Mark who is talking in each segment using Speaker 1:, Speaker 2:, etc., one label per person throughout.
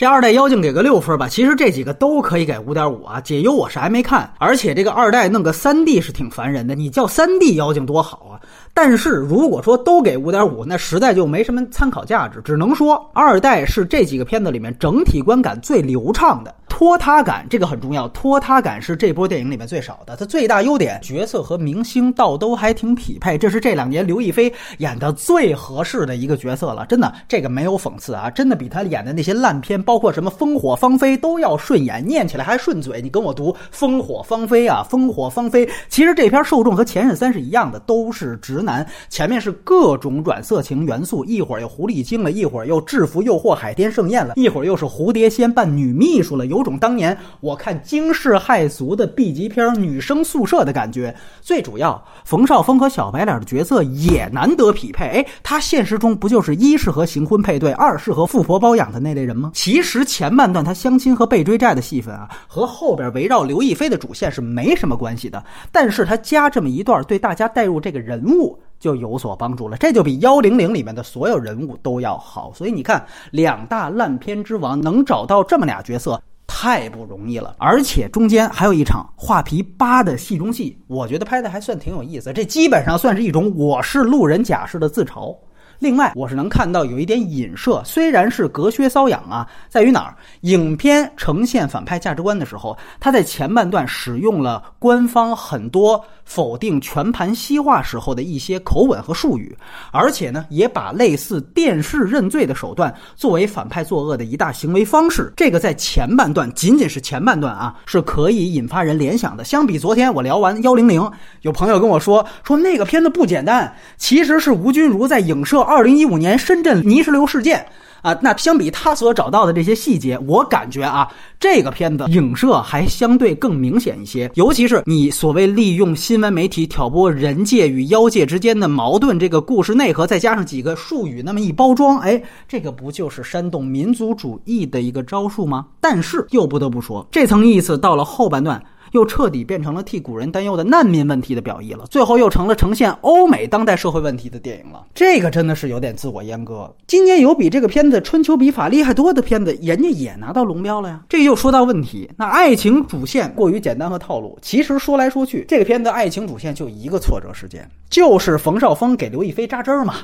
Speaker 1: 这二代妖精给个六分吧，其实这几个都可以给五点五啊。解忧我是还没看，而且这个二代弄个三 D 是挺烦人的，你叫三 D 妖精多好啊。但是如果说都给五点五，那实在就没什么参考价值，只能说二代是这几个片子里面整体观感最流畅的。拖沓感这个很重要，拖沓感是这波电影里面最少的。它最大优点，角色和明星倒都还挺匹配，这是这两年刘亦菲演的最合适的一个角色了。真的，这个没有讽刺啊，真的比她演的那些烂片，包括什么《烽火芳菲》都要顺眼，念起来还顺嘴。你跟我读《烽火芳菲》啊，《烽火芳菲》。其实这片受众和《前任三》是一样的，都是直男。前面是各种软色情元素，一会儿又狐狸精了，一会儿又制服诱惑海天盛宴了，一会儿又是蝴蝶仙扮女秘书了，有种。当年我看惊世骇俗的 B 级片女生宿舍的感觉，最主要冯绍峰和小白脸的角色也难得匹配。哎，他现实中不就是一适合行婚配对，二适合富婆包养的那类人吗？其实前半段他相亲和被追债的戏份啊，和后边围绕刘亦菲的主线是没什么关系的。但是他加这么一段，对大家带入这个人物就有所帮助了。这就比幺零零里面的所有人物都要好。所以你看，两大烂片之王能找到这么俩角色。太不容易了，而且中间还有一场画皮八的戏中戏，我觉得拍的还算挺有意思。这基本上算是一种我是路人甲式的自嘲。另外，我是能看到有一点隐射，虽然是隔靴搔痒啊，在于哪儿？影片呈现反派价值观的时候，他在前半段使用了官方很多否定全盘西化时候的一些口吻和术语，而且呢，也把类似电视认罪的手段作为反派作恶的一大行为方式。这个在前半段仅仅是前半段啊，是可以引发人联想的。相比昨天我聊完幺零零，有朋友跟我说说那个片子不简单，其实是吴君如在影射。二零一五年深圳泥石流事件啊，那相比他所找到的这些细节，我感觉啊，这个片子影射还相对更明显一些。尤其是你所谓利用新闻媒体挑拨人界与妖界之间的矛盾，这个故事内核再加上几个术语那么一包装，哎，这个不就是煽动民族主义的一个招数吗？但是又不得不说，这层意思到了后半段。又彻底变成了替古人担忧的难民问题的表意了，最后又成了呈现欧美当代社会问题的电影了。这个真的是有点自我阉割。今年有比这个片子《春秋笔法》厉害多的片子，人家也拿到龙标了呀。这又说到问题，那爱情主线过于简单和套路。其实说来说去，这个片子爱情主线就一个挫折事件，就是冯绍峰给刘亦菲扎针嘛。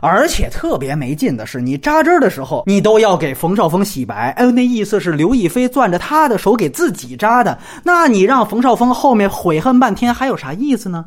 Speaker 1: 而且特别没劲的是，你扎针的时候，你都要给冯绍峰洗白。哎，那意思是刘亦菲攥着他的手给自己扎的。那你让冯绍峰后面悔恨半天，还有啥意思呢？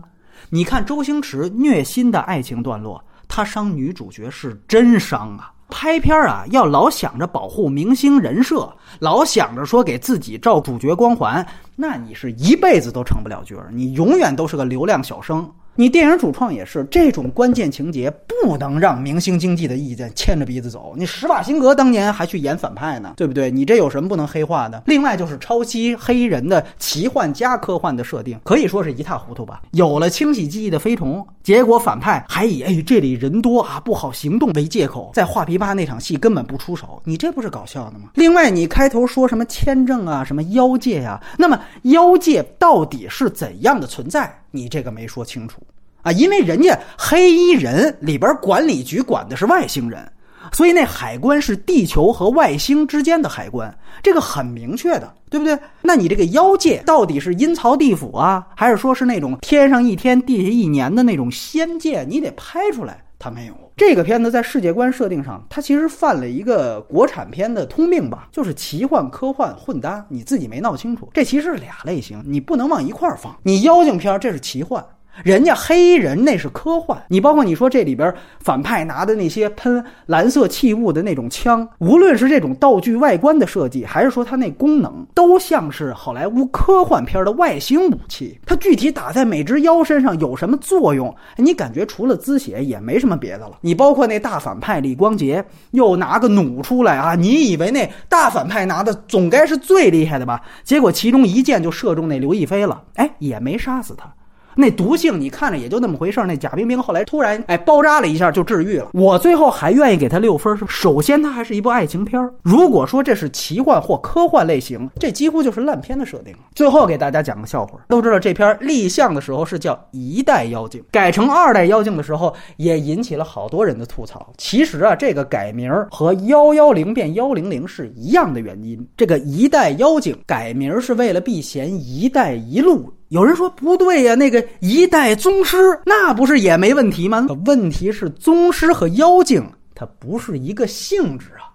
Speaker 1: 你看周星驰虐心的爱情段落，他伤女主角是真伤啊！拍片啊，要老想着保护明星人设，老想着说给自己照主角光环，那你是一辈子都成不了角儿，你永远都是个流量小生。你电影主创也是这种关键情节，不能让明星经济的意见牵着鼻子走。你施瓦辛格当年还去演反派呢，对不对？你这有什么不能黑化的？另外就是抄袭黑人的奇幻加科幻的设定，可以说是一塌糊涂吧。有了清洗记忆的飞虫，结果反派还以哎这里人多啊不好行动为借口，在画皮吧那场戏根本不出手，你这不是搞笑的吗？另外你开头说什么签证啊，什么妖界呀，那么妖界到底是怎样的存在？你这个没说清楚。啊，因为人家黑衣人里边管理局管的是外星人，所以那海关是地球和外星之间的海关，这个很明确的，对不对？那你这个妖界到底是阴曹地府啊，还是说是那种天上一天地下一年的那种仙界？你得拍出来，他没有。这个片子在世界观设定上，它其实犯了一个国产片的通病吧，就是奇幻科幻混搭，你自己没闹清楚，这其实是俩类型，你不能往一块儿放。你妖精片这是奇幻。人家黑人那是科幻，你包括你说这里边反派拿的那些喷蓝色气雾的那种枪，无论是这种道具外观的设计，还是说它那功能，都像是好莱坞科幻片的外星武器。它具体打在每只妖身上有什么作用？你感觉除了滋血也没什么别的了。你包括那大反派李光洁又拿个弩出来啊，你以为那大反派拿的总该是最厉害的吧？结果其中一箭就射中那刘亦菲了，哎，也没杀死他。那毒性你看着也就那么回事儿。那贾冰冰后来突然哎包扎了一下就治愈了。我最后还愿意给他六分是，首先它还是一部爱情片儿。如果说这是奇幻或科幻类型，这几乎就是烂片的设定。最后给大家讲个笑话，都知道这片立项的时候是叫一代妖精，改成二代妖精的时候也引起了好多人的吐槽。其实啊，这个改名和幺幺零变幺零零是一样的原因。这个一代妖精改名是为了避嫌一带一路。有人说不对呀，那个一代宗师那不是也没问题吗？问题是宗师和妖精它不是一个性质啊。